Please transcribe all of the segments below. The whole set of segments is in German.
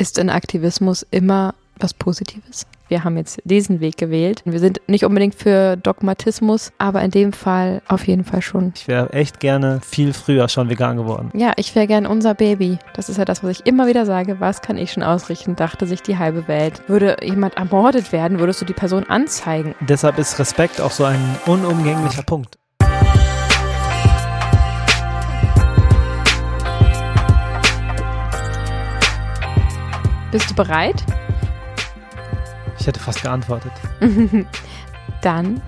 Ist in Aktivismus immer was Positives? Wir haben jetzt diesen Weg gewählt. Wir sind nicht unbedingt für Dogmatismus, aber in dem Fall auf jeden Fall schon. Ich wäre echt gerne viel früher schon vegan geworden. Ja, ich wäre gern unser Baby. Das ist ja das, was ich immer wieder sage. Was kann ich schon ausrichten? Dachte sich die halbe Welt. Würde jemand ermordet werden, würdest du die Person anzeigen. Deshalb ist Respekt auch so ein unumgänglicher Punkt. Bist du bereit? Ich hätte fast geantwortet. Dann,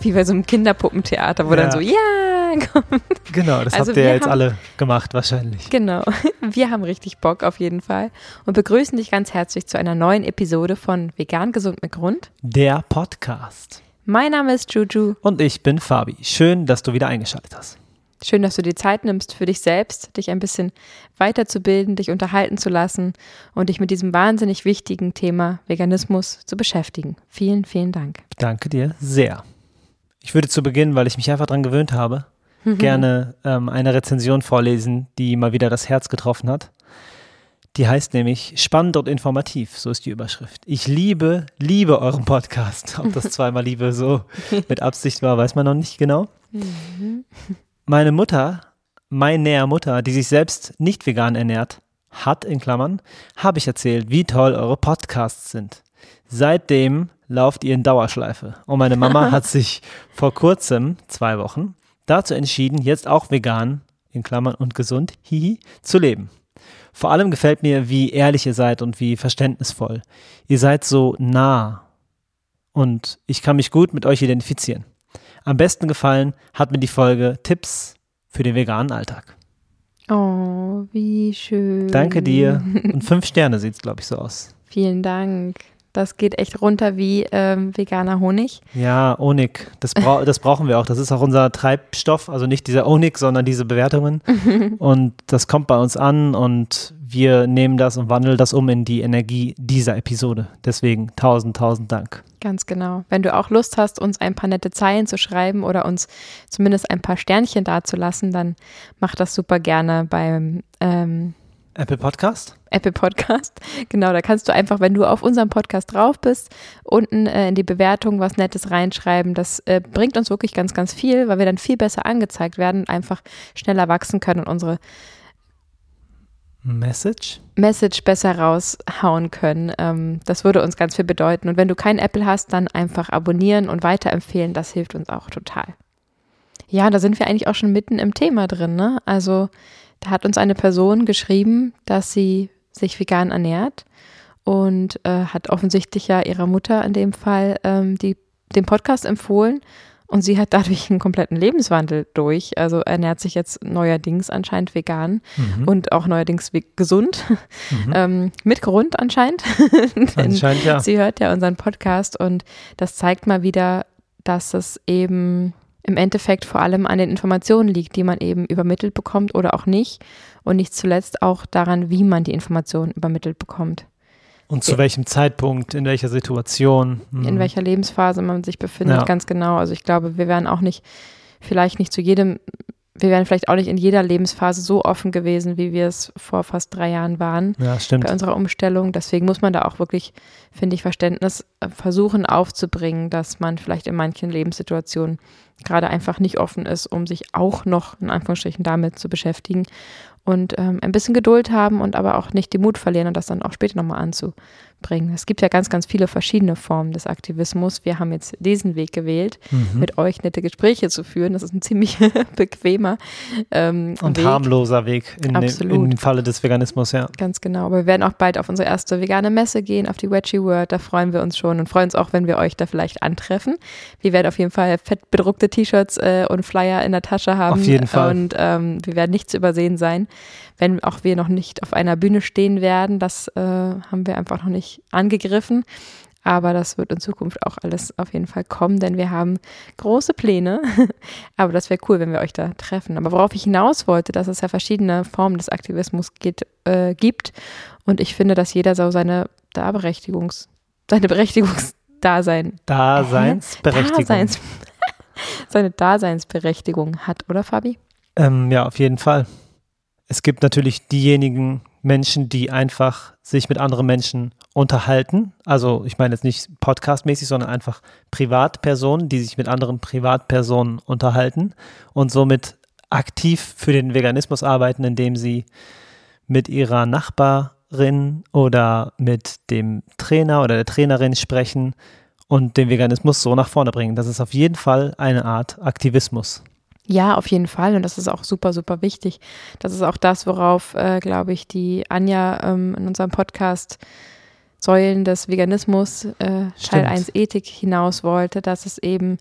wie bei so einem Kinderpuppentheater, wo Ja. dann so, ja, kommt. Genau, das Also habt ihr ja jetzt haben- alle gemacht wahrscheinlich. Genau. Wir haben richtig Bock auf jeden Fall und begrüßen dich ganz herzlich zu einer neuen Episode von Vegan Gesund mit Grund. Der Podcast. Mein Name ist Juju. Und ich bin Fabi. Schön, dass du wieder eingeschaltet hast. Schön, dass du dir Zeit nimmst für dich selbst, dich ein bisschen weiterzubilden, dich unterhalten zu lassen und dich mit diesem wahnsinnig wichtigen Thema Veganismus zu beschäftigen. Vielen, vielen Dank. Danke dir sehr. Ich würde zu Beginn, weil ich mich einfach daran gewöhnt habe, gerne ähm, eine Rezension vorlesen, die mal wieder das Herz getroffen hat. Die heißt nämlich Spannend und informativ, so ist die Überschrift. Ich liebe, liebe euren Podcast. Ob das zweimal Liebe so mit Absicht war, weiß man noch nicht genau. Meine Mutter, meine Mutter, die sich selbst nicht vegan ernährt, hat, in Klammern, habe ich erzählt, wie toll eure Podcasts sind. Seitdem lauft ihr in Dauerschleife. Und meine Mama hat sich vor kurzem, zwei Wochen, dazu entschieden, jetzt auch vegan, in Klammern und gesund, hihi, zu leben. Vor allem gefällt mir, wie ehrlich ihr seid und wie verständnisvoll. Ihr seid so nah. Und ich kann mich gut mit euch identifizieren. Am besten gefallen hat mir die Folge Tipps für den veganen Alltag. Oh, wie schön. Danke dir. Und fünf Sterne sieht es, glaube ich, so aus. Vielen Dank. Das geht echt runter wie ähm, veganer Honig. Ja, Onik, das, brau das brauchen wir auch. Das ist auch unser Treibstoff, also nicht dieser Onik, sondern diese Bewertungen. und das kommt bei uns an und wir nehmen das und wandeln das um in die Energie dieser Episode. Deswegen tausend, tausend Dank. Ganz genau. Wenn du auch Lust hast, uns ein paar nette Zeilen zu schreiben oder uns zumindest ein paar Sternchen dazulassen, dann mach das super gerne beim ähm, Apple Podcast? Apple Podcast. Genau, da kannst du einfach, wenn du auf unserem Podcast drauf bist, unten äh, in die Bewertung was Nettes reinschreiben. Das äh, bringt uns wirklich ganz, ganz viel, weil wir dann viel besser angezeigt werden und einfach schneller wachsen können und unsere Message? Message besser raushauen können. Ähm, das würde uns ganz viel bedeuten. Und wenn du kein Apple hast, dann einfach abonnieren und weiterempfehlen. Das hilft uns auch total. Ja, da sind wir eigentlich auch schon mitten im Thema drin. Ne? Also da hat uns eine Person geschrieben, dass sie sich vegan ernährt und äh, hat offensichtlich ja ihrer Mutter in dem Fall ähm, die, den Podcast empfohlen. Und sie hat dadurch einen kompletten Lebenswandel durch. Also ernährt sich jetzt neuerdings anscheinend vegan Mhm. und auch neuerdings gesund. Mhm. Ähm, mit Grund anscheinend. Anscheinend ja. Sie hört ja unseren Podcast und das zeigt mal wieder, dass es eben im Endeffekt vor allem an den Informationen liegt, die man eben übermittelt bekommt oder auch nicht. Und nicht zuletzt auch daran, wie man die Informationen übermittelt bekommt. Und zu welchem Zeitpunkt, in welcher Situation? In Mhm. welcher Lebensphase man sich befindet, Ja. ganz genau. Also ich glaube, wir wären auch nicht, vielleicht nicht zu jedem, wir wären vielleicht auch nicht in jeder Lebensphase so offen gewesen, wie wir es vor fast drei Jahren waren. Ja, stimmt. bei unserer Umstellung. Deswegen muss man da auch wirklich, finde ich, Verständnis äh, versuchen aufzubringen, dass man vielleicht in manchen Lebenssituationen gerade einfach nicht offen ist, um sich auch noch in Anführungsstrichen damit zu beschäftigen und ähm, ein bisschen Geduld haben und aber auch nicht den Mut verlieren und das dann auch später nochmal anzubringen. Es gibt ja ganz, ganz viele verschiedene Formen des Aktivismus. Wir haben jetzt diesen Weg gewählt, Mhm. mit euch nette Gespräche zu führen. Das ist ein ziemlich bequemer ähm, Und Weg. harmloser Weg in, Absolut. in dem Falle des Veganismus, ja. Ganz genau. Aber wir werden auch bald auf unsere erste vegane Messe gehen, auf die Wedgie World. Da freuen wir uns schon und freuen uns auch, wenn wir euch da vielleicht antreffen. Wir werden auf jeden Fall fett bedruckte T-Shirts äh, und Flyer in der Tasche haben. Auf jeden Fall. Und ähm, wir werden nicht zu übersehen sein, wenn auch wir noch nicht auf einer Bühne stehen werden. Das äh, haben wir einfach noch nicht angegriffen. Aber das wird in Zukunft auch alles auf jeden Fall kommen, denn wir haben große Pläne. Aber das wäre cool, wenn wir euch da treffen. Aber worauf ich hinaus wollte, dass es ja verschiedene Formen des Aktivismus geht, äh, gibt. Und ich finde, dass jeder so seine Darberechtigungs, seine Berechtigungsdasein, Daseinsberechtigung. Daseins, seine Daseinsberechtigung hat, oder Fabi? Ähm, ja, auf jeden Fall. Es gibt natürlich diejenigen Menschen, die einfach sich mit anderen Menschen unterhalten. Also ich meine jetzt nicht podcastmäßig, sondern einfach Privatpersonen, die sich mit anderen Privatpersonen unterhalten und somit aktiv für den Veganismus arbeiten, indem sie mit ihrer Nachbarin oder mit dem Trainer oder der Trainerin sprechen und den Veganismus so nach vorne bringen. Das ist auf jeden Fall eine Art Aktivismus. Ja, auf jeden Fall. Und das ist auch super, super wichtig. Das ist auch das, worauf, äh, glaube ich, die Anja ähm, in unserem Podcast Säulen des Veganismus, äh, Teil 1 Ethik hinaus wollte, dass es eben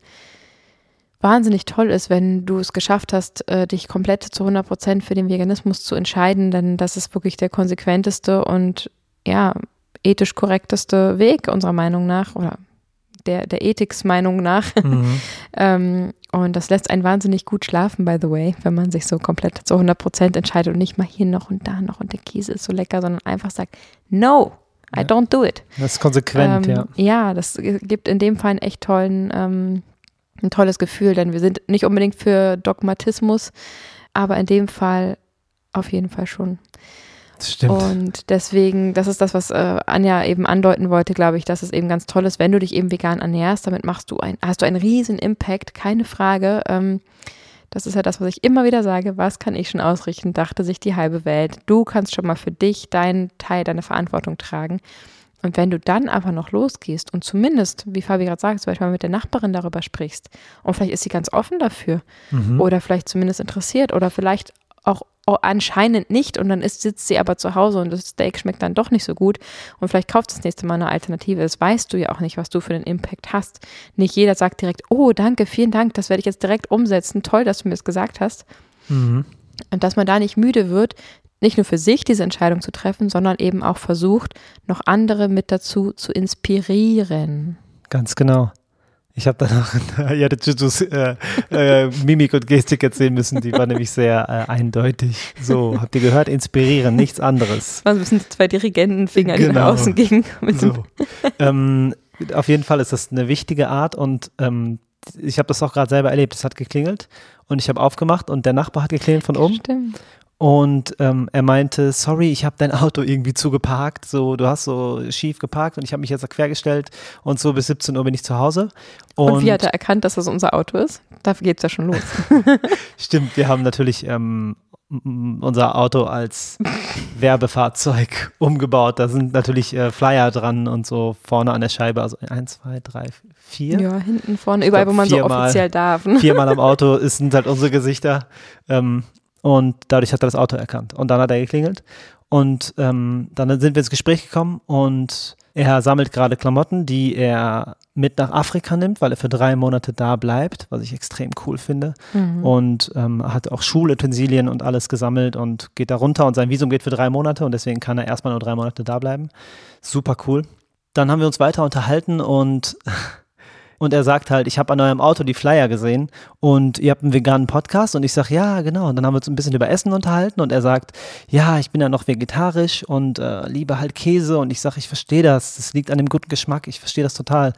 wahnsinnig toll ist, wenn du es geschafft hast, äh, dich komplett zu 100 Prozent für den Veganismus zu entscheiden, denn das ist wirklich der konsequenteste und ja, ethisch korrekteste Weg unserer Meinung nach oder der, der Ethiksmeinung nach. Mhm. ähm, und das lässt einen wahnsinnig gut schlafen, by the way, wenn man sich so komplett zu 100 Prozent entscheidet und nicht mal hier noch und da noch und der Käse ist so lecker, sondern einfach sagt, no, I ja. don't do it. Das ist konsequent, ähm, ja. Ja, das gibt in dem Fall einen echt tollen, ähm, ein tolles Gefühl, denn wir sind nicht unbedingt für Dogmatismus, aber in dem Fall auf jeden Fall schon. Das stimmt. Und deswegen, das ist das, was äh, Anja eben andeuten wollte, glaube ich, dass es eben ganz toll ist, wenn du dich eben vegan ernährst, damit machst du ein, hast du einen riesen Impact, keine Frage. Ähm, das ist ja das, was ich immer wieder sage. Was kann ich schon ausrichten? Dachte sich die halbe Welt. Du kannst schon mal für dich deinen Teil, deine Verantwortung tragen. Und wenn du dann aber noch losgehst und zumindest, wie Fabi gerade sagt, zum Beispiel mit der Nachbarin darüber sprichst und vielleicht ist sie ganz offen dafür mhm. oder vielleicht zumindest interessiert oder vielleicht auch anscheinend nicht und dann ist, sitzt sie aber zu Hause und das Steak schmeckt dann doch nicht so gut und vielleicht kauft das nächste Mal eine Alternative. Das weißt du ja auch nicht, was du für einen Impact hast. Nicht jeder sagt direkt, oh danke, vielen Dank, das werde ich jetzt direkt umsetzen. Toll, dass du mir das gesagt hast. Mhm. Und dass man da nicht müde wird, nicht nur für sich diese Entscheidung zu treffen, sondern eben auch versucht, noch andere mit dazu zu inspirieren. Ganz genau. Ich habe danach ja, Jutsus äh, äh, Mimik und Gestik erzählen müssen, die war nämlich sehr äh, eindeutig. So, habt ihr gehört? Inspirieren, nichts anderes. Was müssen die zwei Dirigentenfinger genau. nach außen gegen? So. ähm, auf jeden Fall ist das eine wichtige Art und ähm, ich habe das auch gerade selber erlebt. Es hat geklingelt und ich habe aufgemacht und der Nachbar hat geklingelt von oben. Stimmt. Und ähm, er meinte, sorry, ich habe dein Auto irgendwie zugeparkt, so du hast so schief geparkt und ich habe mich jetzt quergestellt und so bis 17 Uhr bin ich zu Hause. Und, und wie hat er erkannt, dass das unser Auto ist? Dafür geht es ja schon los. Stimmt, wir haben natürlich ähm, unser Auto als Werbefahrzeug umgebaut. Da sind natürlich äh, Flyer dran und so vorne an der Scheibe. Also eins, zwei, drei, vier. Ja, hinten, vorne, überall, glaub, wo man so offiziell darf. Ne? Viermal am Auto sind halt unsere Gesichter. Ähm, und dadurch hat er das Auto erkannt. Und dann hat er geklingelt. Und ähm, dann sind wir ins Gespräch gekommen und er sammelt gerade Klamotten, die er mit nach Afrika nimmt, weil er für drei Monate da bleibt, was ich extrem cool finde. Mhm. Und ähm, hat auch Schulutensilien und alles gesammelt und geht da runter und sein Visum geht für drei Monate und deswegen kann er erstmal nur drei Monate da bleiben. Super cool. Dann haben wir uns weiter unterhalten und und er sagt halt, ich habe an eurem Auto die Flyer gesehen und ihr habt einen veganen Podcast und ich sage, ja, genau. Und dann haben wir uns ein bisschen über Essen unterhalten und er sagt, ja, ich bin ja noch vegetarisch und äh, liebe halt Käse und ich sage, ich verstehe das, das liegt an dem guten Geschmack, ich verstehe das total.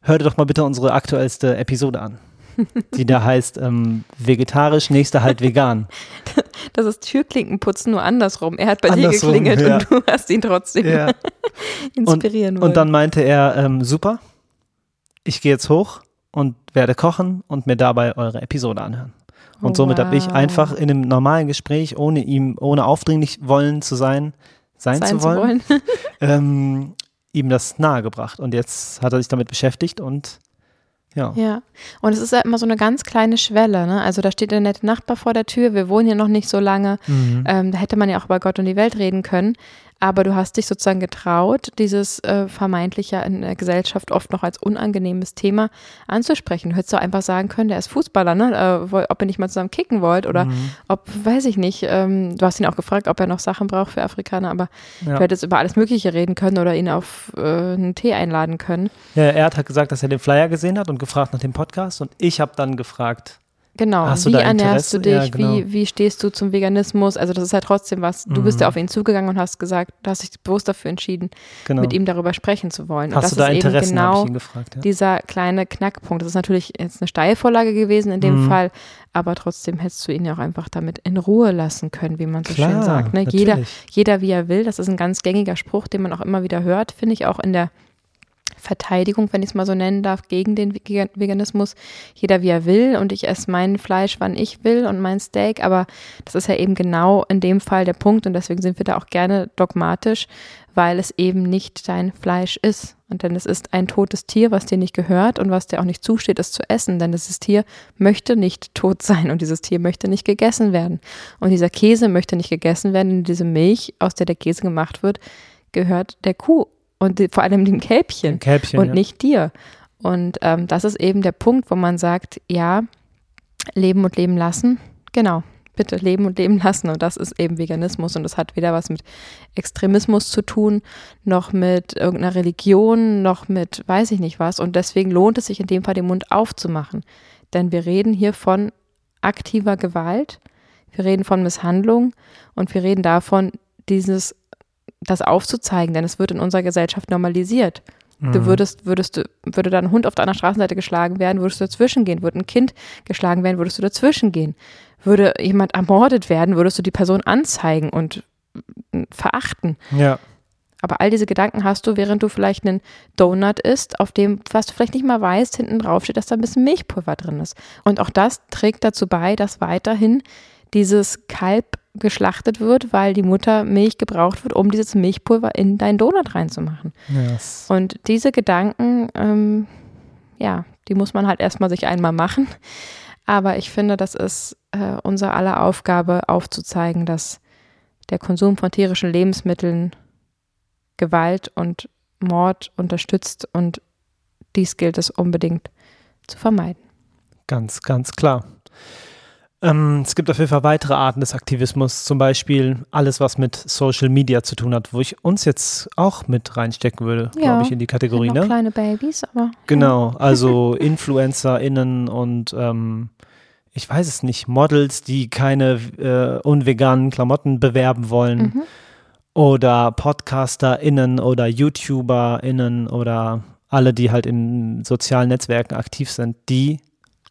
Hör dir doch mal bitte unsere aktuellste Episode an. die da heißt ähm, vegetarisch, nächste halt vegan. Das ist Türklinkenputzen nur andersrum. Er hat bei andersrum, dir geklingelt ja. und du hast ihn trotzdem ja. inspirieren und, wollen. Und dann meinte er, ähm, super, ich gehe jetzt hoch und werde kochen und mir dabei eure Episode anhören. Und somit wow. habe ich einfach in einem normalen Gespräch, ohne ihm, ohne aufdringlich wollen zu sein, sein, sein zu wollen, zu wollen. ähm, ihm das nahegebracht. Und jetzt hat er sich damit beschäftigt und ja. Ja. Und es ist ja immer so eine ganz kleine Schwelle. Ne? Also da steht der nette Nachbar vor der Tür. Wir wohnen hier noch nicht so lange. Mhm. Ähm, da hätte man ja auch über Gott und die Welt reden können aber du hast dich sozusagen getraut, dieses äh, vermeintlich ja in der Gesellschaft oft noch als unangenehmes Thema anzusprechen. Du hättest doch einfach sagen können, der ist Fußballer, ne? Äh, ob ihr nicht mal zusammen kicken wollt oder mhm. ob, weiß ich nicht, ähm, du hast ihn auch gefragt, ob er noch Sachen braucht für Afrikaner, aber ja. du hättest über alles Mögliche reden können oder ihn auf äh, einen Tee einladen können. Ja, er hat halt gesagt, dass er den Flyer gesehen hat und gefragt nach dem Podcast und ich habe dann gefragt, Genau, Hast du wie ernährst du Interesse? dich, Ja, genau. wie, wie stehst du zum Veganismus? Also das ist ja trotzdem was, du bist Mhm. ja auf ihn zugegangen und hast gesagt, du hast dich bewusst dafür entschieden, Genau. mit ihm darüber sprechen zu wollen. und Hast das du da ist Interessen, eben genau gefragt. Ja. dieser kleine Knackpunkt. Das ist natürlich jetzt eine Steilvorlage gewesen in dem Mhm. Fall, aber trotzdem hättest du ihn ja auch einfach damit in Ruhe lassen können, wie man so schön Klar, sagt. Ne? Jeder, jeder wie er will, das ist ein ganz gängiger Spruch, den man auch immer wieder hört, finde ich auch in der Verteidigung, wenn ich es mal so nennen darf, gegen den Vegan- Veganismus. Jeder wie er will und ich esse mein Fleisch, wann ich will und mein Steak, aber das ist ja eben genau in dem Fall der Punkt und deswegen sind wir da auch gerne dogmatisch, weil es eben nicht dein Fleisch ist. Und denn es ist ein totes Tier, was dir nicht gehört und was dir auch nicht zusteht, es zu essen. Denn dieses Tier möchte nicht tot sein und dieses Tier möchte nicht gegessen werden. Und dieser Käse möchte nicht gegessen werden, denn diese Milch, aus der der Käse gemacht wird, gehört der Kuh und die, vor allem dem Kälbchen Kälbchen. und ja. nicht dir. Und ähm, das ist eben der Punkt, wo man sagt, ja, leben und leben lassen. Genau, bitte leben und leben lassen. Und das ist eben Veganismus. Und das hat weder was mit Extremismus zu tun, noch mit irgendeiner Religion, noch mit weiß ich nicht was. Und deswegen lohnt es sich in dem Fall, den Mund aufzumachen. Denn wir reden hier von aktiver Gewalt, wir reden von Misshandlung und wir reden davon, dieses das aufzuzeigen, denn es wird in unserer Gesellschaft normalisiert. Du Mhm. würdest, würdest du, würde da ein Hund auf der anderen Straßenseite geschlagen werden, würdest du dazwischen gehen. Würde ein Kind geschlagen werden, würdest du dazwischen gehen. Würde jemand ermordet werden, würdest du die Person anzeigen und mm, verachten. Ja, Aber all diese Gedanken hast du, während du vielleicht einen Donut isst, auf dem, was du vielleicht nicht mal weißt, hinten drauf steht, dass da ein bisschen Milchpulver drin ist. Und auch das trägt dazu bei, dass weiterhin dieses Kalb geschlachtet wird, weil die Muttermilch gebraucht wird, um dieses Milchpulver in deinen Donut reinzumachen. ja es- Und diese Gedanken, ähm, ja, die muss man halt erstmal sich einmal machen. Aber ich finde, das ist äh, unser aller Aufgabe, aufzuzeigen, dass der Konsum von tierischen Lebensmitteln Gewalt und Mord unterstützt und dies gilt es unbedingt zu vermeiden. Ganz, ganz klar. Ähm, es gibt auf jeden Fall weitere Arten des Aktivismus, zum Beispiel alles, was mit Social Media zu tun hat, wo ich uns jetzt auch mit reinstecken würde, Ja, glaube ich, in die Kategorie. Ne? kleine Babys, aber Genau, also InfluencerInnen und ähm, ich weiß es nicht, Models, die keine äh, unveganen Klamotten bewerben wollen Mhm. oder PodcasterInnen oder YouTuberInnen oder alle, die halt in sozialen Netzwerken aktiv sind, die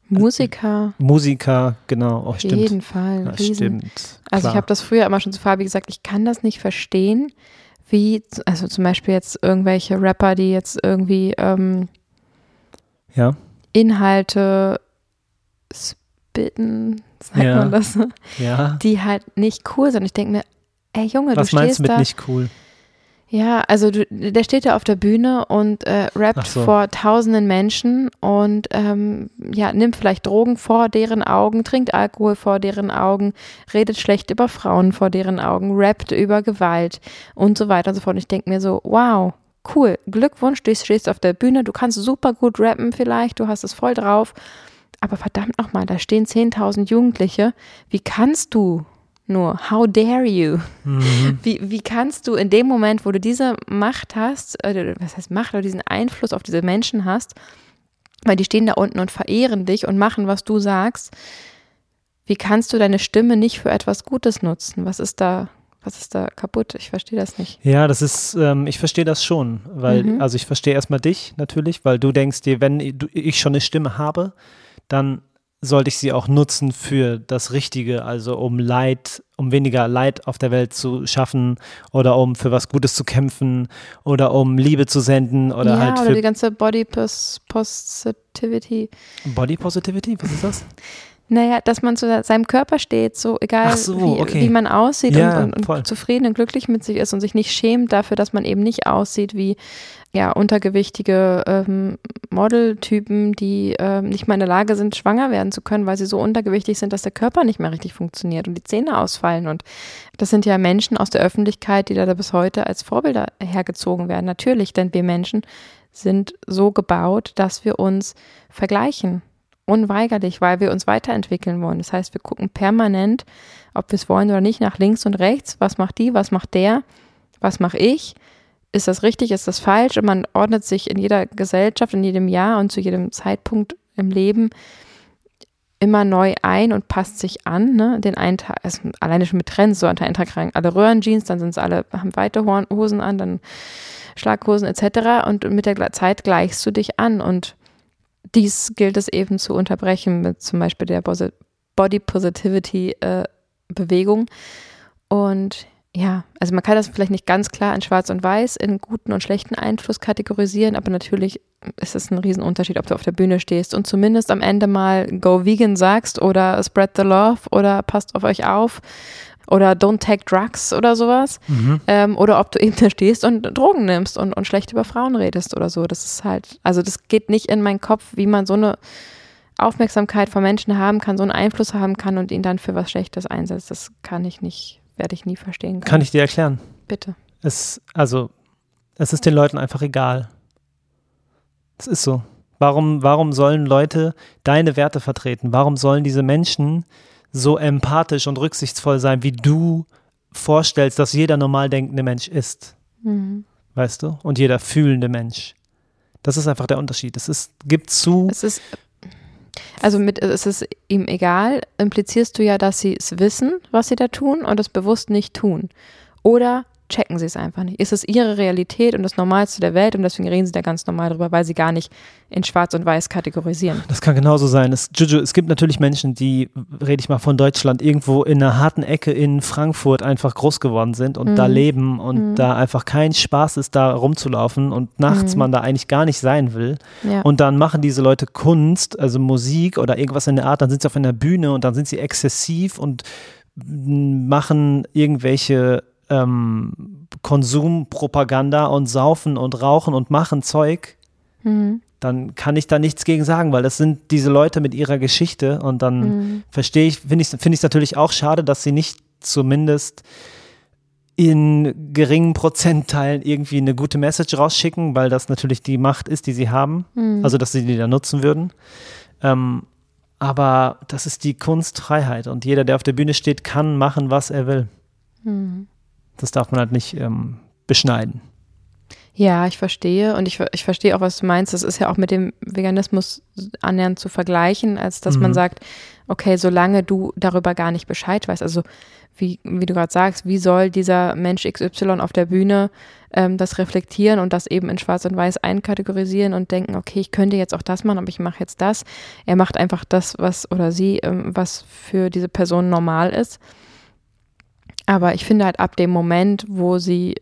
Musiker, Musiker, genau, oh, auf stimmt. jeden Fall. Ja, stimmt. Also klar. ich habe das früher immer schon zu Fabi gesagt, ich kann das nicht verstehen, wie, also zum Beispiel jetzt irgendwelche Rapper, die jetzt irgendwie ähm, Ja, Inhalte spitten, sagt Ja. man das, ja. die halt nicht cool sind. Ich denke mir, ey Junge, Was du meinst stehst du mit da. nicht cool? Ja, also du, der steht da auf der Bühne und äh, rappt so. vor tausenden Menschen und ähm, ja, nimmt vielleicht Drogen vor deren Augen, trinkt Alkohol vor deren Augen, redet schlecht über Frauen vor deren Augen, rappt über Gewalt und so weiter und so fort. Und ich denke mir so, wow, cool, Glückwunsch, du stehst auf der Bühne, du kannst super gut rappen vielleicht, du hast es voll drauf. Aber verdammt nochmal, da stehen 10.000 Jugendliche. Wie kannst du nur? How dare you? Mhm. Wie, wie kannst du in dem Moment, wo du diese Macht hast, äh, was heißt Macht, oder diesen Einfluss auf diese Menschen hast, weil die stehen da unten und verehren dich und machen, was du sagst, wie kannst du deine Stimme nicht für etwas Gutes nutzen? Was ist da, was ist da kaputt? Ich verstehe das nicht. Ja, das ist, ähm, ich verstehe das schon, weil, Mhm. also ich verstehe erstmal dich natürlich, weil du denkst dir, wenn du- ich schon eine Stimme habe, dann sollte ich sie auch nutzen für das Richtige, also um Leid, um weniger Leid auf der Welt zu schaffen oder um für was Gutes zu kämpfen oder um Liebe zu senden oder ja, halt oder die ganze Body Pos Positivity. Body Positivity, was ist das? Naja, dass man zu seinem Körper steht, so egal so, wie, okay. wie man aussieht Ja, und, und, und zufrieden und glücklich mit sich ist und sich nicht schämt dafür, dass man eben nicht aussieht wie ja, untergewichtige ähm, Modeltypen, die ähm, nicht mal in der Lage sind, schwanger werden zu können, weil sie so untergewichtig sind, dass der Körper nicht mehr richtig funktioniert und die Zähne ausfallen. Und das sind ja Menschen aus der Öffentlichkeit, die da bis heute als Vorbilder hergezogen werden. Natürlich, denn wir Menschen sind so gebaut, dass wir uns vergleichen unweigerlich, weil wir uns weiterentwickeln wollen. Das heißt, wir gucken permanent, ob wir es wollen oder nicht, nach links und rechts. Was macht die? Was macht der? Was mache ich? Ist das richtig? Ist das falsch? Und man ordnet sich in jeder Gesellschaft, in jedem Jahr und zu jedem Zeitpunkt im Leben immer neu ein und passt sich an. Ne? Den einen Tag, also alleine schon mit Trends, so an einen Tag tragen alle Röhrenjeans, dann sind sie alle, haben weite Hosen an, dann Schlaghosen etc. Und mit der Zeit gleichst du dich an. Und dies gilt es eben zu unterbrechen mit zum Beispiel der Body Positivity äh, Bewegung. Und ja, also man kann das vielleicht nicht ganz klar in Schwarz und Weiß, in guten und schlechten Einfluss kategorisieren, aber natürlich ist es ein Riesenunterschied, ob du auf der Bühne stehst und zumindest am Ende mal Go Vegan sagst oder Spread the Love oder passt auf euch auf oder Don't Take Drugs oder sowas. Mhm. Ähm, oder ob du eben da stehst und Drogen nimmst und, und schlecht über Frauen redest oder so. Das ist halt, also das geht nicht in meinen Kopf, wie man so eine Aufmerksamkeit von Menschen haben kann, so einen Einfluss haben kann und ihn dann für was Schlechtes einsetzt. Das kann ich nicht werde ich nie verstehen können. Kann ich dir erklären? Bitte. Es, also, es ist den Leuten einfach egal. Es ist so. Warum, warum sollen Leute deine Werte vertreten? Warum sollen diese Menschen so empathisch und rücksichtsvoll sein, wie du vorstellst, dass jeder normal denkende Mensch ist? Mhm. Weißt du? Und jeder fühlende Mensch. Das ist einfach der Unterschied. Es ist, gibt zu. Es ist also mit es ist ihm egal, implizierst du ja, dass sie es wissen, was sie da tun und es bewusst nicht tun. Oder checken sie es einfach nicht. Ist es ihre Realität und das Normalste der Welt und deswegen reden sie da ganz normal drüber, weil sie gar nicht in Schwarz und Weiß kategorisieren. Das kann genauso sein. Es, Juju, es gibt natürlich Menschen, die, rede ich mal von Deutschland, irgendwo in einer harten Ecke in Frankfurt einfach groß geworden sind und mhm. da leben und mhm. da einfach kein Spaß ist, da rumzulaufen und nachts mhm. man da eigentlich gar nicht sein will. Ja. Und dann machen diese Leute Kunst, also Musik oder irgendwas in der Art, dann sind sie auf einer Bühne und dann sind sie exzessiv und machen irgendwelche ähm, Konsumpropaganda und saufen und rauchen und machen Zeug, mhm. dann kann ich da nichts gegen sagen, weil das sind diese Leute mit ihrer Geschichte und dann mhm. verstehe ich, finde ich es find natürlich auch schade, dass sie nicht zumindest in geringen Prozentteilen irgendwie eine gute Message rausschicken, weil das natürlich die Macht ist, die sie haben. Mhm. Also, dass sie die da nutzen würden. Ähm, aber das ist die Kunstfreiheit und jeder, der auf der Bühne steht, kann machen, was er will. Mhm. Das darf man halt nicht ähm, beschneiden. Ja, ich verstehe und ich, ich verstehe auch, was du meinst. Das ist ja auch mit dem Veganismus annähernd zu vergleichen, als dass mhm. man sagt, okay, solange du darüber gar nicht Bescheid weißt, also wie, wie du gerade sagst, wie soll dieser Mensch XY auf der Bühne ähm, das reflektieren und das eben in Schwarz und Weiß einkategorisieren und denken, okay, ich könnte jetzt auch das machen, aber ich mache jetzt das. Er macht einfach das, was oder sie, ähm, was für diese Person normal ist. Aber ich finde halt ab dem Moment, wo sie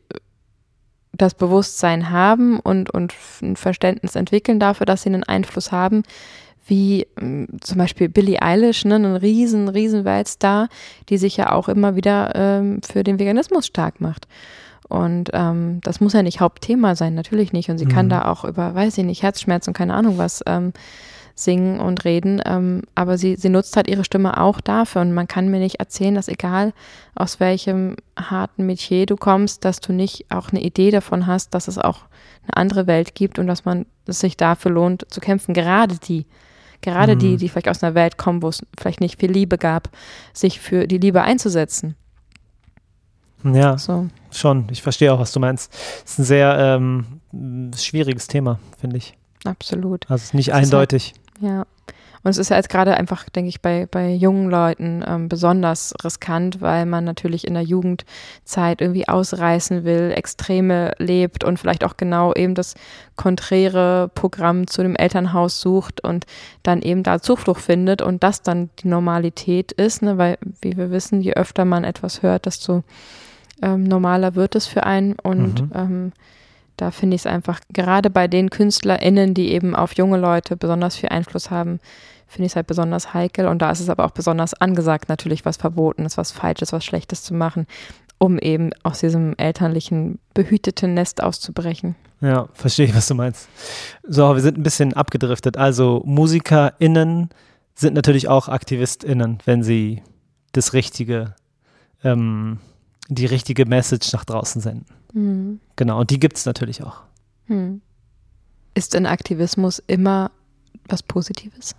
das Bewusstsein haben und, und ein Verständnis entwickeln dafür, dass sie einen Einfluss haben, wie ähm, zum Beispiel Billie Eilish, ne, ein riesen, riesen Weltstar, die sich ja auch immer wieder ähm, für den Veganismus stark macht. Und ähm, das muss ja nicht Hauptthema sein, natürlich nicht. Und sie mhm. kann da auch über, weiß ich nicht, Herzschmerz und keine Ahnung was ähm, singen und reden. Ähm, aber sie, sie nutzt halt ihre Stimme auch dafür. Und man kann mir nicht erzählen, dass egal aus welchem harten Metier du kommst, dass du nicht auch eine Idee davon hast, dass es auch eine andere Welt gibt und dass man es sich dafür lohnt zu kämpfen. Gerade die, gerade mhm. die, die vielleicht aus einer Welt kommen, wo es vielleicht nicht viel Liebe gab, sich für die Liebe einzusetzen. Ja, so. schon. Ich verstehe auch, was du meinst. Es ist ein sehr ähm, schwieriges Thema, finde ich. Absolut. Also es ist nicht es eindeutig. Ist halt ja. Und es ist ja jetzt gerade einfach, denke ich, bei, bei jungen Leuten ähm, besonders riskant, weil man natürlich in der Jugendzeit irgendwie ausreißen will, Extreme lebt und vielleicht auch genau eben das konträre Programm zu dem Elternhaus sucht und dann eben da Zuflucht findet und das dann die Normalität ist, ne? weil, wie wir wissen, je öfter man etwas hört, desto ähm, normaler wird es für einen und mhm. ähm, da finde ich es einfach, gerade bei den KünstlerInnen, die eben auf junge Leute besonders viel Einfluss haben, finde ich es halt besonders heikel. Und da ist es aber auch besonders angesagt, natürlich was Verbotenes, was Falsches, was Schlechtes zu machen, um eben aus diesem elterlichen, behüteten Nest auszubrechen. Ja, verstehe ich, was du meinst. So, wir sind ein bisschen abgedriftet. Also MusikerInnen sind natürlich auch AktivistInnen, wenn sie das richtige, ähm, die richtige Message nach draußen senden. Mhm. Genau, und die gibt es natürlich auch. Mhm. Ist denn Aktivismus immer was Positives?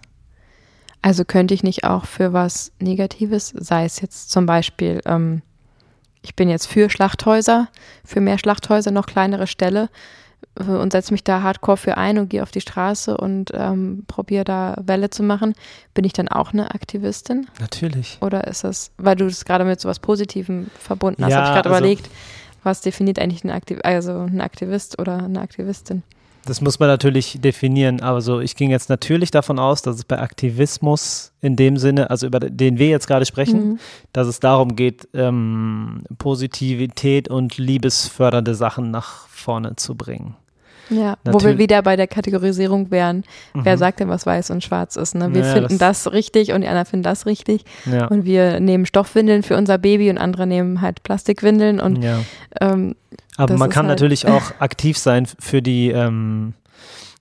Also könnte ich nicht auch für was Negatives, sei es jetzt zum Beispiel, ähm, ich bin jetzt für Schlachthäuser, für mehr Schlachthäuser, noch kleinere Ställe, äh, und setze mich da hardcore für ein und gehe auf die Straße und ähm, probiere da Welle zu machen, bin ich dann auch eine Aktivistin? Natürlich. Oder ist das, weil du das gerade mit so was Positivem verbunden hast, Ja, habe ich gerade also- überlegt, was definiert eigentlich ein, Aktiv also ein Aktivist oder eine Aktivistin? Das muss man natürlich definieren. Aber so, ich ging jetzt natürlich davon aus, dass es bei Aktivismus in dem Sinne, also über den wir jetzt gerade sprechen, Mhm. dass es darum geht, ähm, Positivität und liebesfördernde Sachen nach vorne zu bringen. Ja, wo wir Natürlich- wieder bei der Kategorisierung wären, wer Mhm. sagt denn, was weiß und schwarz ist. Ne? Wir Ja, finden das- das, richtig und die anderen finden das richtig. Ja. Und wir nehmen Stoffwindeln für unser Baby und andere nehmen halt Plastikwindeln. Und ja. ähm, Aber man kann halt- natürlich auch aktiv sein für die, ähm,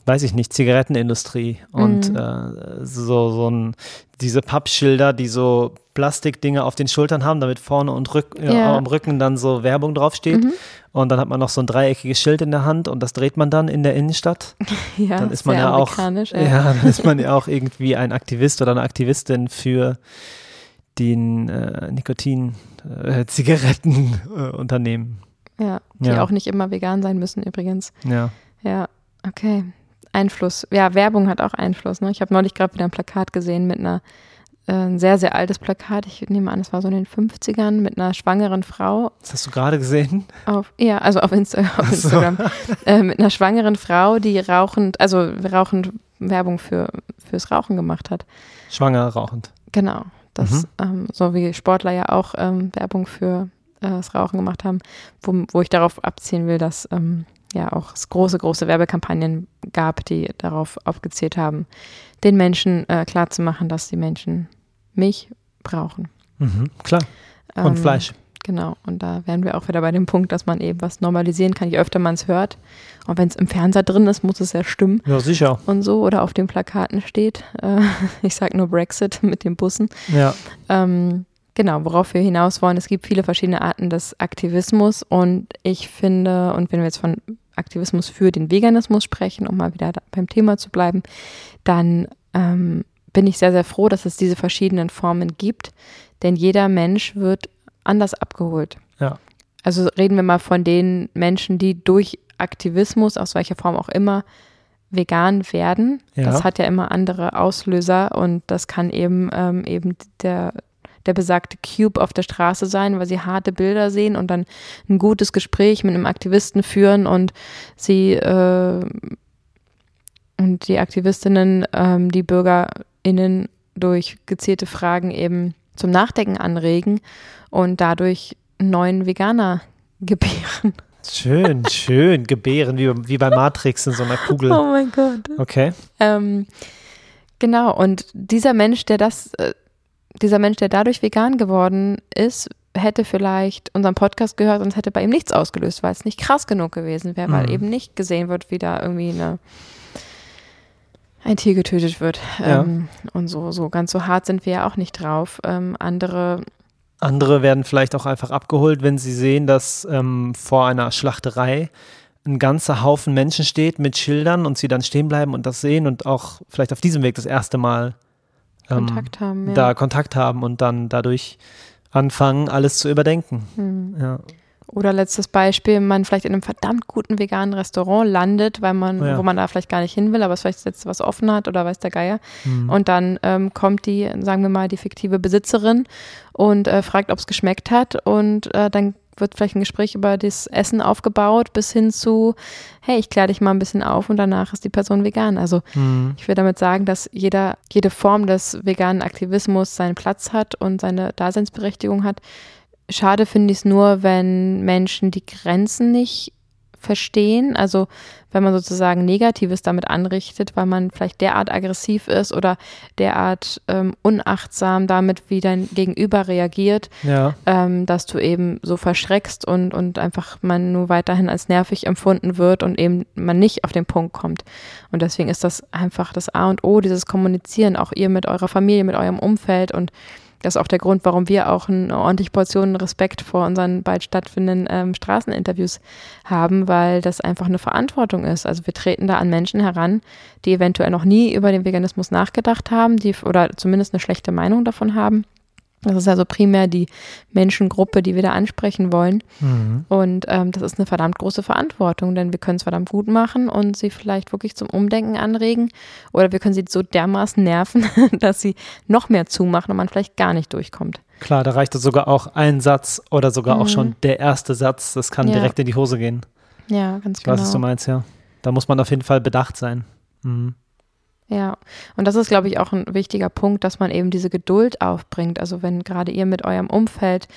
weiß ich nicht, Zigarettenindustrie und Mhm. äh, so, so ein, diese Pappschilder, die so Plastikdinge auf den Schultern haben, damit vorne und rück, ja. Ja. am Rücken dann so Werbung draufsteht. mhm. Und dann hat man noch so ein dreieckiges Schild in der Hand und das dreht man dann in der Innenstadt. ja, dann ist man ja auch, amerikanisch, ja. dann ist man ja auch irgendwie ein Aktivist oder eine Aktivistin für den äh, Nikotin äh. Ja, die Ja. auch nicht immer vegan sein müssen übrigens. ja. Ja, okay. Einfluss. Ja, Werbung hat auch Einfluss. Ne? Ich habe neulich gerade wieder ein Plakat gesehen mit einer, äh, ein sehr, sehr altes Plakat. Ich nehme an, es war so in den 50ern mit einer schwangeren Frau Das hast du gerade gesehen? auf, ja, also auf, Insta auf so. Instagram. äh, mit einer schwangeren Frau, die rauchend, also rauchend Werbung für, fürs Rauchen gemacht hat. Schwanger rauchend. Genau. Das, Mhm. ähm, so wie Sportler ja auch ähm, Werbung für äh, das Rauchen gemacht haben, wo, wo ich darauf abzielen will, dass ähm, ja auch es große, große Werbekampagnen gab, die darauf aufgezählt haben, den Menschen äh, klarzumachen, dass die Menschen Milch brauchen. Mhm, klar. Und Ähm, Fleisch. Genau, und da wären wir auch wieder bei dem Punkt, dass man eben was normalisieren kann, je öfter man es hört. Und wenn es im Fernseher drin ist, muss es ja stimmen Ja, sicher. und so oder auf den Plakaten steht. Äh, ich sage nur Brexit mit den Bussen. Ja. Ähm, genau, worauf wir hinaus wollen, es gibt viele verschiedene Arten des Aktivismus und ich finde, und wenn wir jetzt von Aktivismus für den Veganismus sprechen, um mal wieder beim Thema zu bleiben, dann ähm, bin ich sehr, sehr froh, dass es diese verschiedenen Formen gibt, denn jeder Mensch wird anders abgeholt. Ja. Also reden wir mal von den Menschen, die durch Aktivismus, aus welcher Form auch immer, vegan werden. Ja. Das hat ja immer andere Auslöser und das kann eben ähm, eben der der besagte Cube auf der Straße sein, weil sie harte Bilder sehen und dann ein gutes Gespräch mit einem Aktivisten führen und sie äh, und die Aktivistinnen ähm, die BürgerInnen durch gezielte Fragen eben zum Nachdenken anregen und dadurch einen neuen Veganer gebären. Schön, schön. Gebären, wie, wie bei Matrix in so einer Kugel. Oh mein Gott. Okay. Ähm, genau, und dieser Mensch, der das, äh, dieser Mensch, der dadurch vegan geworden ist, hätte vielleicht unseren Podcast gehört und es hätte bei ihm nichts ausgelöst, weil es nicht krass genug gewesen wäre, weil Mhm. eben nicht gesehen wird, wie da irgendwie eine, ein Tier getötet wird. Ja. Ähm, und so, so ganz so hart sind wir ja auch nicht drauf. Ähm, andere, Andere werden vielleicht auch einfach abgeholt, wenn sie sehen, dass ähm, vor einer Schlachterei ein ganzer Haufen Menschen steht mit Schildern und sie dann stehen bleiben und das sehen und auch vielleicht auf diesem Weg das erste Mal ähm, Kontakt haben. Ja. da Kontakt haben und dann dadurch anfangen, alles zu überdenken. Hm. Ja. Oder letztes Beispiel, man vielleicht in einem verdammt guten veganen Restaurant landet, weil man, Ja. wo man da vielleicht gar nicht hin will, aber es vielleicht das letzte was offen hat oder weiß der Geier. Hm. Und dann ähm, kommt die, sagen wir mal, die fiktive Besitzerin und äh, fragt, ob es geschmeckt hat. Und äh, dann wird vielleicht ein Gespräch über das Essen aufgebaut, bis hin zu, hey, ich kläre dich mal ein bisschen auf und danach ist die Person vegan. Also Hm. ich will damit sagen, dass jeder, jede Form des veganen Aktivismus seinen Platz hat und seine Daseinsberechtigung hat. Schade finde ich es nur, wenn Menschen die Grenzen nicht verstehen. Also wenn man sozusagen Negatives damit anrichtet, weil man vielleicht derart aggressiv ist oder derart ähm, unachtsam damit, wie dein Gegenüber reagiert, Ja. ähm, dass du eben so verschreckst und, und einfach man nur weiterhin als nervig empfunden wird und eben man nicht auf den Punkt kommt. Und deswegen ist das einfach das A und O, dieses Kommunizieren, auch ihr mit eurer Familie, mit eurem Umfeld und das ist auch der Grund, warum wir auch eine ordentliche Portion Respekt vor unseren bald stattfindenden ähm, Straßeninterviews haben, weil das einfach eine Verantwortung ist. Also wir treten da an Menschen heran, die eventuell noch nie über den Veganismus nachgedacht haben, die oder zumindest eine schlechte Meinung davon haben Das ist also primär die Menschengruppe, die wir da ansprechen wollen. Mhm. Und ähm, das ist eine verdammt große Verantwortung, denn wir können es verdammt gut machen und sie vielleicht wirklich zum Umdenken anregen. Oder wir können sie so dermaßen nerven, dass sie noch mehr zumachen und man vielleicht gar nicht durchkommt. Klar, da reicht sogar auch ein Satz oder sogar mhm. auch schon der erste Satz. Das kann ja. direkt in die Hose gehen. Ja, ganz ich genau. Ich weiß, was du meinst, ja. Da muss man auf jeden Fall bedacht sein. Mhm. Ja, und das ist, glaube ich, auch ein wichtiger Punkt, dass man eben diese Geduld aufbringt. Also wenn gerade ihr mit eurem Umfeld,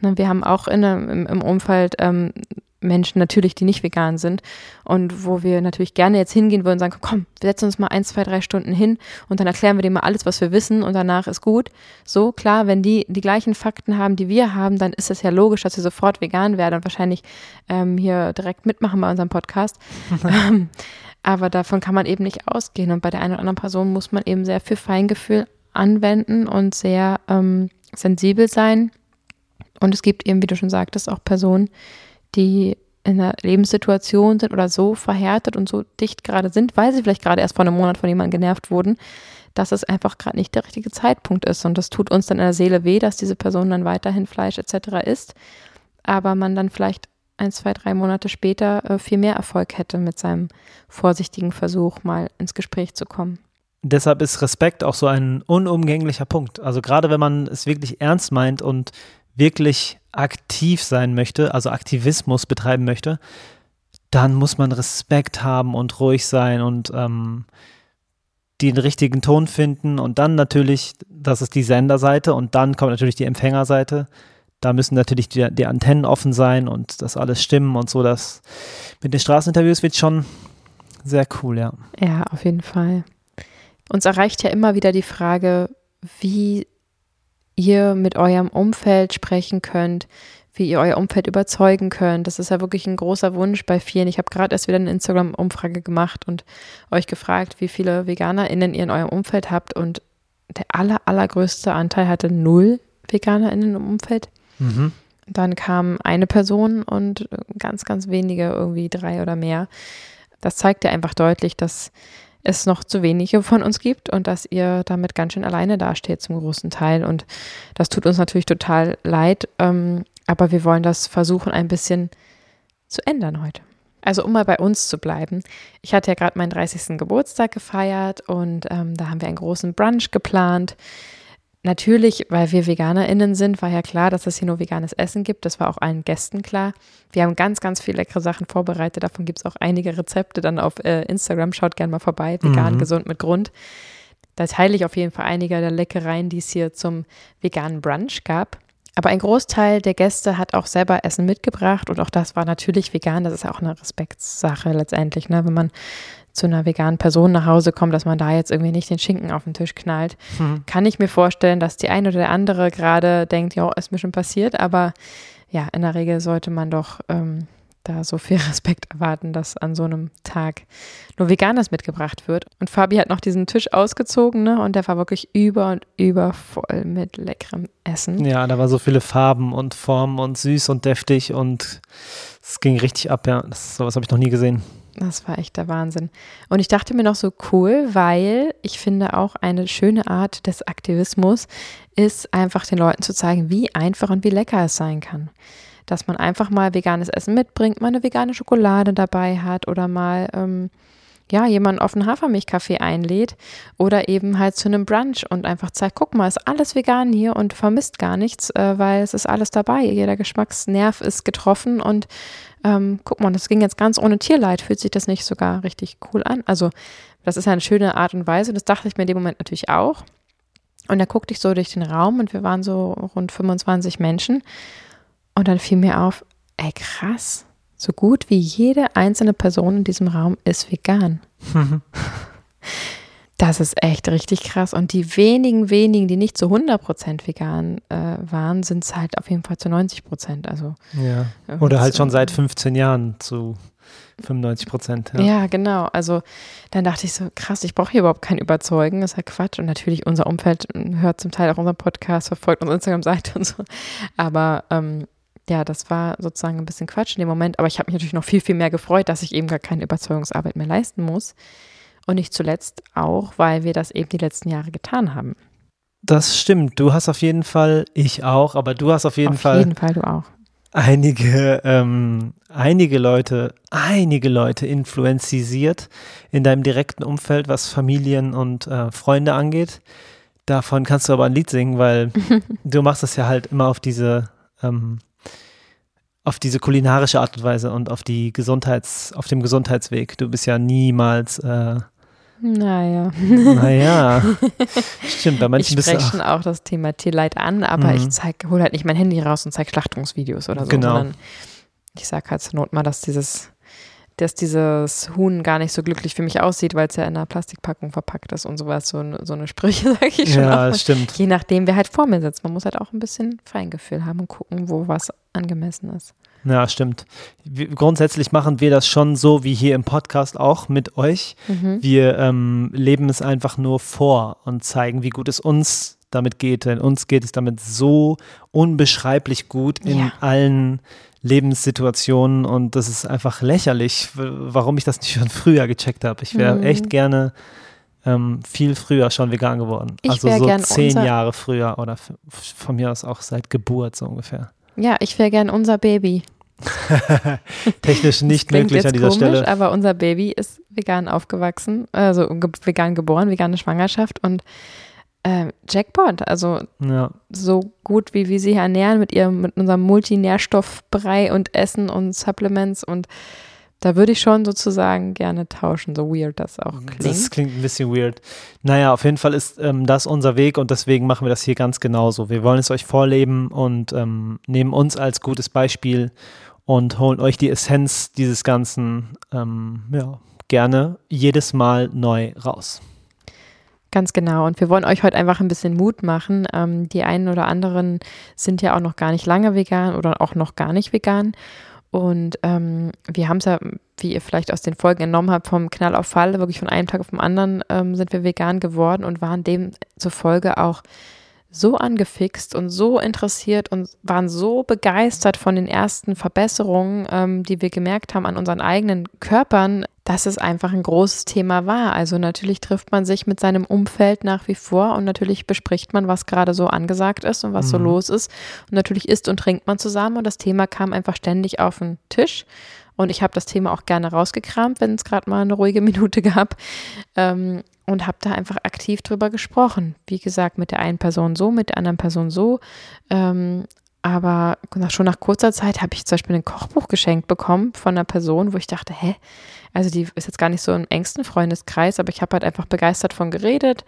ne, wir haben auch in, im, im Umfeld ähm, Menschen natürlich, die nicht vegan sind und wo wir natürlich gerne jetzt hingehen würden und sagen, komm, wir setzen uns mal ein, zwei, drei Stunden hin und dann erklären wir dem mal alles, was wir wissen und danach ist gut. So, klar, wenn die die gleichen Fakten haben, die wir haben, dann ist es ja logisch, dass sie sofort vegan werden und wahrscheinlich ähm, hier direkt mitmachen bei unserem Podcast. Ähm, aber davon kann man eben nicht ausgehen. Und bei der einen oder anderen Person muss man eben sehr viel Feingefühl anwenden und sehr ähm, sensibel sein. Und es gibt eben, wie du schon sagtest, auch Personen, die in einer Lebenssituation sind oder so verhärtet und so dicht gerade sind, weil sie vielleicht gerade erst vor einem Monat von jemandem genervt wurden, dass es einfach gerade nicht der richtige Zeitpunkt ist. Und das tut uns dann in der Seele weh, dass diese Person dann weiterhin Fleisch etc. isst. Aber man dann vielleicht ein, zwei, drei Monate später äh, viel mehr Erfolg hätte mit seinem vorsichtigen Versuch, mal ins Gespräch zu kommen. Deshalb ist Respekt auch so ein unumgänglicher Punkt. Also gerade wenn man es wirklich ernst meint und wirklich aktiv sein möchte, also Aktivismus betreiben möchte, dann muss man Respekt haben und ruhig sein und ähm, den richtigen Ton finden und dann natürlich, das ist die Senderseite und dann kommt natürlich die Empfängerseite da müssen natürlich die, die, Antennen offen sein und das alles stimmen und so. Das mit den Straßeninterviews wird schon sehr cool, ja. Ja, auf jeden Fall. Uns erreicht ja immer wieder die Frage, wie ihr mit eurem Umfeld sprechen könnt, wie ihr euer Umfeld überzeugen könnt. Das ist ja wirklich ein großer Wunsch bei vielen. Ich habe gerade erst wieder eine Instagram-Umfrage gemacht und euch gefragt, wie viele VeganerInnen ihr in eurem Umfeld habt und der aller, allergrößte Anteil hatte null VeganerInnen im Umfeld. Mhm. Dann kam eine Person und ganz, ganz wenige, irgendwie drei oder mehr. Das zeigt ja einfach deutlich, dass es noch zu wenige von uns gibt und dass ihr damit ganz schön alleine dasteht zum großen Teil. Und das tut uns natürlich total leid, ähm, aber wir wollen das versuchen, ein bisschen zu ändern heute. Also um mal bei uns zu bleiben. Ich hatte ja gerade meinen 30. Geburtstag gefeiert und ähm, da haben wir einen großen Brunch geplant. Natürlich, weil wir VeganerInnen sind, war ja klar, dass es hier nur veganes Essen gibt. Das war auch allen Gästen klar. Wir haben ganz, ganz viele leckere Sachen vorbereitet. Davon gibt es auch einige Rezepte dann auf äh, Instagram. Schaut gerne mal vorbei. Vegan, mhm. gesund mit Grund. Da teile ich auf jeden Fall einige der Leckereien, die es hier zum veganen Brunch gab. Aber ein Großteil der Gäste hat auch selber Essen mitgebracht und auch das war natürlich vegan. Das ist auch eine Respektssache letztendlich, ne? wenn man zu einer veganen Person nach Hause kommt, dass man da jetzt irgendwie nicht den Schinken auf den Tisch knallt. Mhm. Kann ich mir vorstellen, dass die eine oder der andere gerade denkt, ja, ist mir schon passiert, aber ja, in der Regel sollte man doch ähm, da so viel Respekt erwarten, dass an so einem Tag nur Veganes mitgebracht wird. Und Fabi hat noch diesen Tisch ausgezogen, ne? Und der war wirklich über und über voll mit leckerem Essen. Ja, da war so viele Farben und Formen und süß und deftig und es ging richtig ab, ja. Das, sowas habe ich noch nie gesehen. Das war echt der Wahnsinn. Und ich dachte mir noch so cool, weil ich finde auch eine schöne Art des Aktivismus ist einfach den Leuten zu zeigen, wie einfach und wie lecker es sein kann. Dass man einfach mal veganes Essen mitbringt, mal eine vegane Schokolade dabei hat oder mal ähm, ja, jemanden auf einen Hafermilchkaffee einlädt oder eben halt zu einem Brunch und einfach zeigt, guck mal, ist alles vegan hier und vermisst gar nichts, äh, weil es ist alles dabei. Jeder Geschmacksnerv ist getroffen und ähm, guck mal, das ging jetzt ganz ohne Tierleid. Fühlt sich das nicht sogar richtig cool an? Also, das ist eine schöne Art und Weise. Das dachte ich mir in dem Moment natürlich auch. Und da guckte ich so durch den Raum und wir waren so rund 25 Menschen. Und dann fiel mir auf, ey krass, so gut wie jede einzelne Person in diesem Raum ist vegan. Das ist echt richtig krass. Und die wenigen, wenigen, die nicht zu 100% vegan äh, waren, sind es halt auf jeden Fall zu 90%. Also, ja. Oder halt schon seit 15 Jahren zu 95 Prozent. Ja. ja. genau. Also dann dachte ich so, krass, ich brauche hier überhaupt kein Überzeugen, das ist ja Quatsch. Und natürlich, unser Umfeld hört zum Teil auch unseren Podcast, verfolgt unsere Instagram-Seite und so. Aber ähm, ja, das war sozusagen ein bisschen Quatsch in dem Moment. Aber ich habe mich natürlich noch viel, viel mehr gefreut, dass ich eben gar keine Überzeugungsarbeit mehr leisten muss. Und nicht zuletzt auch, weil wir das eben die letzten Jahre getan haben. Das stimmt. Du hast auf jeden Fall, ich auch, aber du hast auf jeden Auf Fall jeden Fall du auch. einige, ähm, einige Leute, einige Leute influenzisiert in deinem direkten Umfeld, was Familien und äh, Freunde angeht. Davon kannst du aber ein Lied singen, weil du machst es ja halt immer auf diese, ähm, auf diese kulinarische Art und Weise und auf die Gesundheits, auf dem Gesundheitsweg. Du bist ja niemals, äh, Naja. naja, stimmt, bei Ich manchen bist du spreche schon auch das Thema Tierleid an, aber Mhm. ich zeig, hole halt nicht mein Handy raus und zeige Schlachtungsvideos oder so, Genau. sondern ich sage halt zur Not mal, dass dieses, dass dieses Huhn gar nicht so glücklich für mich aussieht, weil es ja in einer Plastikpackung verpackt ist und sowas. So, eine- so eine Sprüche sage ich schon ja, das stimmt. Je nachdem, wer halt vor mir sitzt. Man muss halt auch ein bisschen Feingefühl haben und gucken, wo was angemessen ist. Ja, stimmt. Wir, grundsätzlich machen wir das schon so wie hier im Podcast auch mit euch. Mhm. Wir ähm, leben es einfach nur vor und zeigen, wie gut es uns damit geht. Denn uns geht es damit so unbeschreiblich gut in Ja. allen Lebenssituationen und das ist einfach lächerlich, warum ich das nicht schon früher gecheckt habe. Ich wäre Mhm. echt gerne ähm, viel früher schon vegan geworden. Ich also so zehn Jahre früher oder von mir aus auch seit Geburt so ungefähr. Ja, ich wäre gern unser Baby. Technisch nicht möglich an dieser komisch, Stelle. aber unser Baby ist vegan aufgewachsen, also vegan geboren, vegane Schwangerschaft und äh, Jackpot. Also Ja. so gut, wie wir sie ernähren mit ihrem, mit unserem Multinährstoffbrei und Essen und Supplements und da würde ich schon sozusagen gerne tauschen, so weird das auch klingt. Das klingt ein bisschen weird. Naja, auf jeden Fall ist ähm, das unser Weg und deswegen machen wir das hier ganz genauso. Wir wollen es euch vorleben und ähm, nehmen uns als gutes Beispiel und holen euch die Essenz dieses Ganzen ähm, ja, gerne jedes Mal neu raus. Ganz genau. Und wir wollen euch heute einfach ein bisschen Mut machen. Ähm, die einen oder anderen sind ja auch noch gar nicht lange vegan oder auch noch gar nicht vegan. Und ähm, wir haben es ja, wie ihr vielleicht aus den Folgen entnommen habt, vom Knall auf Fall, wirklich von einem Tag auf den anderen ähm, sind wir vegan geworden und waren demzufolge auch so angefixt und so interessiert und waren so begeistert von den ersten Verbesserungen, ähm, die wir gemerkt haben an unseren eigenen Körpern, dass es einfach ein großes Thema war. Also natürlich trifft man sich mit seinem Umfeld nach wie vor und natürlich bespricht man, was gerade so angesagt ist und was so Mhm. los ist. Und natürlich isst und trinkt man zusammen und das Thema kam einfach ständig auf den Tisch. Und ich habe das Thema auch gerne rausgekramt, wenn es gerade mal eine ruhige Minute gab. Ähm, und habe da einfach aktiv drüber gesprochen. Wie gesagt, mit der einen Person so, mit der anderen Person so. Ähm, aber schon nach kurzer Zeit habe ich zum Beispiel ein Kochbuch geschenkt bekommen von einer Person, wo ich dachte, hä? Also die ist jetzt gar nicht so im engsten Freundeskreis, aber ich habe halt einfach begeistert von geredet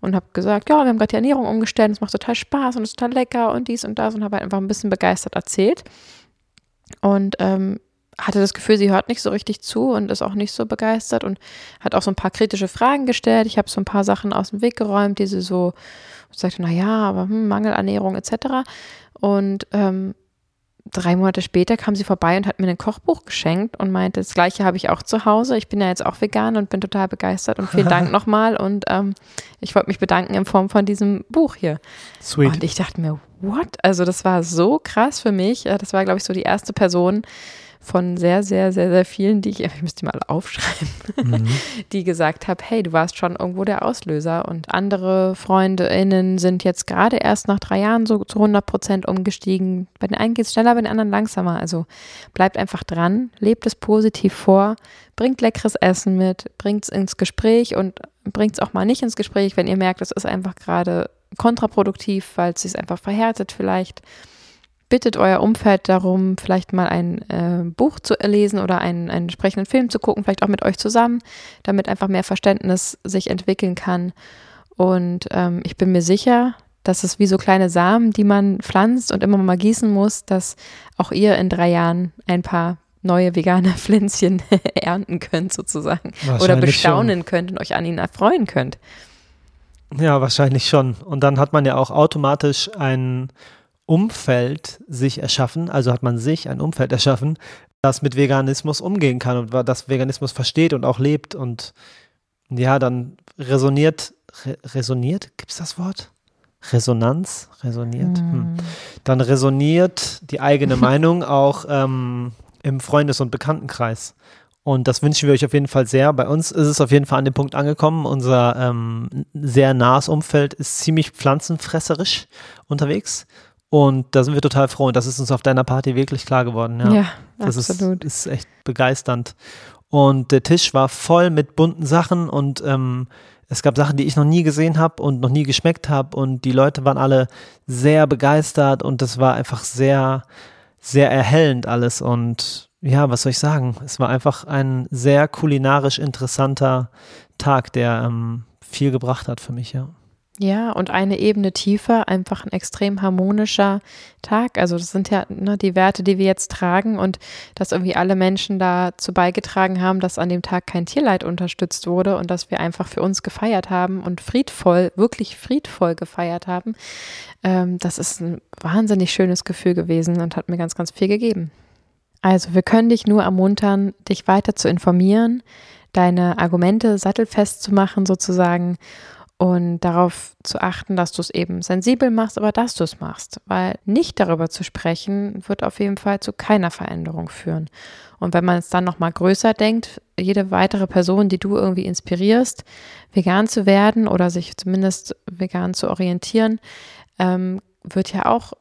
und habe gesagt, ja, wir haben gerade die Ernährung umgestellt, es macht total Spaß und es ist total lecker und dies und das und habe halt einfach ein bisschen begeistert erzählt. Und ähm, hatte das Gefühl, sie hört nicht so richtig zu und ist auch nicht so begeistert und hat auch so ein paar kritische Fragen gestellt. Ich habe so ein paar Sachen aus dem Weg geräumt, die sie so sagte, naja, aber hm, Mangelernährung etc. Und ähm, drei Monate später kam sie vorbei und hat mir ein Kochbuch geschenkt und meinte, das gleiche habe ich auch zu Hause. Ich bin ja jetzt auch vegan und bin total begeistert und vielen Dank nochmal. Und ähm, ich wollte mich bedanken in Form von diesem Buch hier. Sweet. Und ich dachte mir, what? Also das war so krass für mich. Äh, Das war, glaube ich, so die erste Person von sehr, sehr, sehr, sehr vielen, die ich, ich müsste mal aufschreiben, Mhm. die gesagt habe, hey, du warst schon irgendwo der Auslöser. Und andere FreundInnen sind jetzt gerade erst nach drei Jahren so zu 100 Prozent umgestiegen. Bei den einen geht es schneller, bei den anderen langsamer. Also bleibt einfach dran, lebt es positiv vor, bringt leckeres Essen mit, bringt es ins Gespräch und bringt es auch mal nicht ins Gespräch, wenn ihr merkt, es ist einfach gerade kontraproduktiv, weil es sich einfach verhärtet vielleicht. Bittet euer Umfeld darum, vielleicht mal ein äh, Buch zu lesen oder einen, einen entsprechenden Film zu gucken, vielleicht auch mit euch zusammen, damit einfach mehr Verständnis sich entwickeln kann. Und ähm, ich bin mir sicher, dass es wie so kleine Samen, die man pflanzt und immer mal gießen muss, dass auch ihr in drei Jahren ein paar neue vegane Pflänzchen ernten könnt sozusagen oder bestaunen könnt und euch an ihnen erfreuen könnt. Schon. Ja, wahrscheinlich schon. Und dann hat man ja auch automatisch ein Umfeld sich erschaffen, also hat man sich ein Umfeld erschaffen, das mit Veganismus umgehen kann und das Veganismus versteht und auch lebt und ja, dann resoniert, re resoniert, gibt es das Wort? Resonanz? Resoniert? Hm. Dann resoniert die eigene Meinung auch ähm, im Freundes- und Bekanntenkreis. Und das wünschen wir euch auf jeden Fall sehr. Bei uns ist es auf jeden Fall an dem Punkt angekommen. Unser ähm, sehr nahes Umfeld ist ziemlich pflanzenfresserisch unterwegs. Und da sind wir total froh. Und das ist uns auf deiner Party wirklich klar geworden. Ja, ja das absolut. Ist, ist echt begeisternd. Und der Tisch war voll mit bunten Sachen und ähm, es gab Sachen, die ich noch nie gesehen habe und noch nie geschmeckt habe. Und die Leute waren alle sehr begeistert und das war einfach sehr, sehr erhellend alles. Und ja, was soll ich sagen? Es war einfach ein sehr kulinarisch interessanter Tag, der ähm, viel gebracht hat für mich, ja. Ja, und eine Ebene tiefer, einfach ein extrem harmonischer Tag. Also das sind ja ne, die Werte, die wir jetzt tragen und dass irgendwie alle Menschen dazu beigetragen haben, dass an dem Tag kein Tierleid unterstützt wurde und dass wir einfach für uns gefeiert haben und friedvoll, wirklich friedvoll gefeiert haben. Ähm, das ist ein wahnsinnig schönes Gefühl gewesen und hat mir ganz, ganz viel gegeben. Also wir können dich nur ermuntern, dich weiter zu informieren, deine Argumente sattelfest zu machen sozusagen und darauf zu achten, dass du es eben sensibel machst, aber dass du es machst, weil nicht darüber zu sprechen wird auf jeden Fall zu keiner Veränderung führen. Und wenn man es dann noch mal größer denkt, jede weitere Person, die du irgendwie inspirierst, vegan zu werden oder sich zumindest vegan zu orientieren, ähm, wird ja auch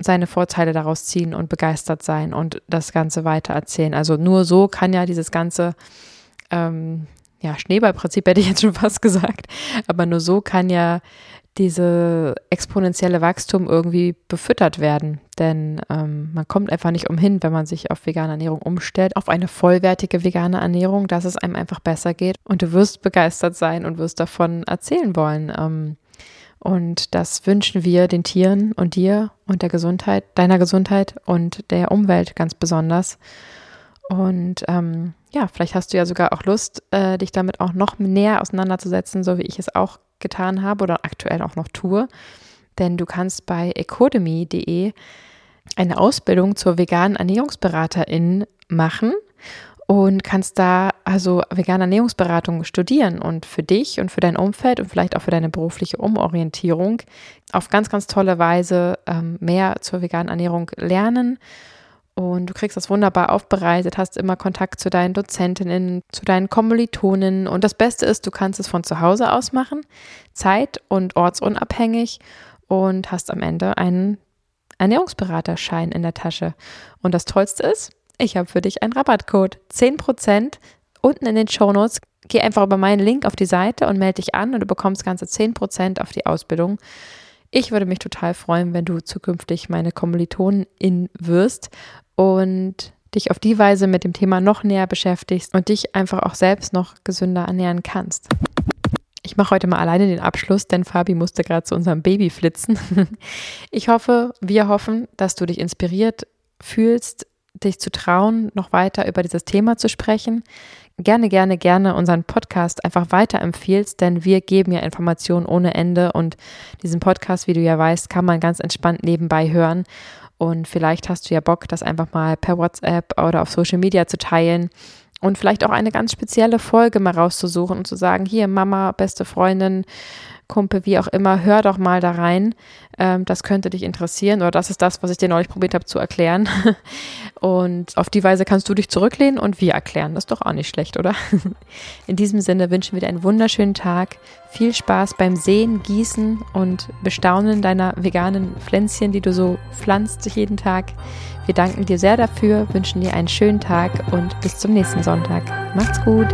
seine Vorteile daraus ziehen und begeistert sein und das Ganze weiter erzählen. Also nur so kann ja dieses ganze ähm, ja, Schneeballprinzip hätte ich jetzt schon fast gesagt, aber nur so kann ja diese exponentielle Wachstum irgendwie befüttert werden. Denn ähm, man kommt einfach nicht umhin, wenn man sich auf vegane Ernährung umstellt, auf eine vollwertige vegane Ernährung, dass es einem einfach besser geht. Und du wirst begeistert sein und wirst davon erzählen wollen. Ähm, und das wünschen wir den Tieren und dir und der Gesundheit, deiner Gesundheit und der Umwelt ganz besonders. Und ähm, ja, vielleicht hast du ja sogar auch Lust, äh, dich damit auch noch näher auseinanderzusetzen, so wie ich es auch getan habe oder aktuell auch noch tue. Denn du kannst bei ecodemy.de eine Ausbildung zur veganen Ernährungsberaterin machen und kannst da also vegane Ernährungsberatung studieren und für dich und für dein Umfeld und vielleicht auch für deine berufliche Umorientierung auf ganz, ganz tolle Weise ähm, mehr zur veganen Ernährung lernen und du kriegst das wunderbar aufbereitet, hast immer Kontakt zu deinen Dozentinnen, zu deinen Kommilitonen. Und das Beste ist, du kannst es von zu Hause aus machen, zeit- und ortsunabhängig und hast am Ende einen Ernährungsberaterschein in der Tasche. Und das Tollste ist, ich habe für dich einen Rabattcode. 10% unten in den Shownotes. Geh einfach über meinen Link auf die Seite und melde dich an und du bekommst ganze 10% auf die Ausbildung. Ich würde mich total freuen, wenn du zukünftig meine Kommilitonin wirst und dich auf die Weise mit dem Thema noch näher beschäftigst und dich einfach auch selbst noch gesünder ernähren kannst. Ich mache heute mal alleine den Abschluss, denn Fabi musste gerade zu unserem Baby flitzen. Ich hoffe, wir hoffen, dass du dich inspiriert fühlst, dich zu trauen, noch weiter über dieses Thema zu sprechen. Gerne, gerne, gerne unseren Podcast einfach weiterempfiehlst, denn wir geben ja Informationen ohne Ende und diesen Podcast, wie du ja weißt, kann man ganz entspannt nebenbei hören. Und vielleicht hast du ja Bock, das einfach mal per WhatsApp oder auf Social Media zu teilen und vielleicht auch eine ganz spezielle Folge mal rauszusuchen und zu sagen, hier Mama, beste Freundin, Kumpel, wie auch immer, hör doch mal da rein. Ähm, das könnte dich interessieren oder das ist das, was ich dir neulich probiert habe zu erklären. Und auf die Weise kannst du dich zurücklehnen und wir erklären. Das ist doch auch nicht schlecht, oder? In diesem Sinne wünschen wir dir einen wunderschönen Tag. Viel Spaß beim Sehen, Gießen und Bestaunen deiner veganen Pflänzchen, die du so pflanzt jeden Tag. Wir danken dir sehr dafür, wünschen dir einen schönen Tag und bis zum nächsten Sonntag. Macht's gut!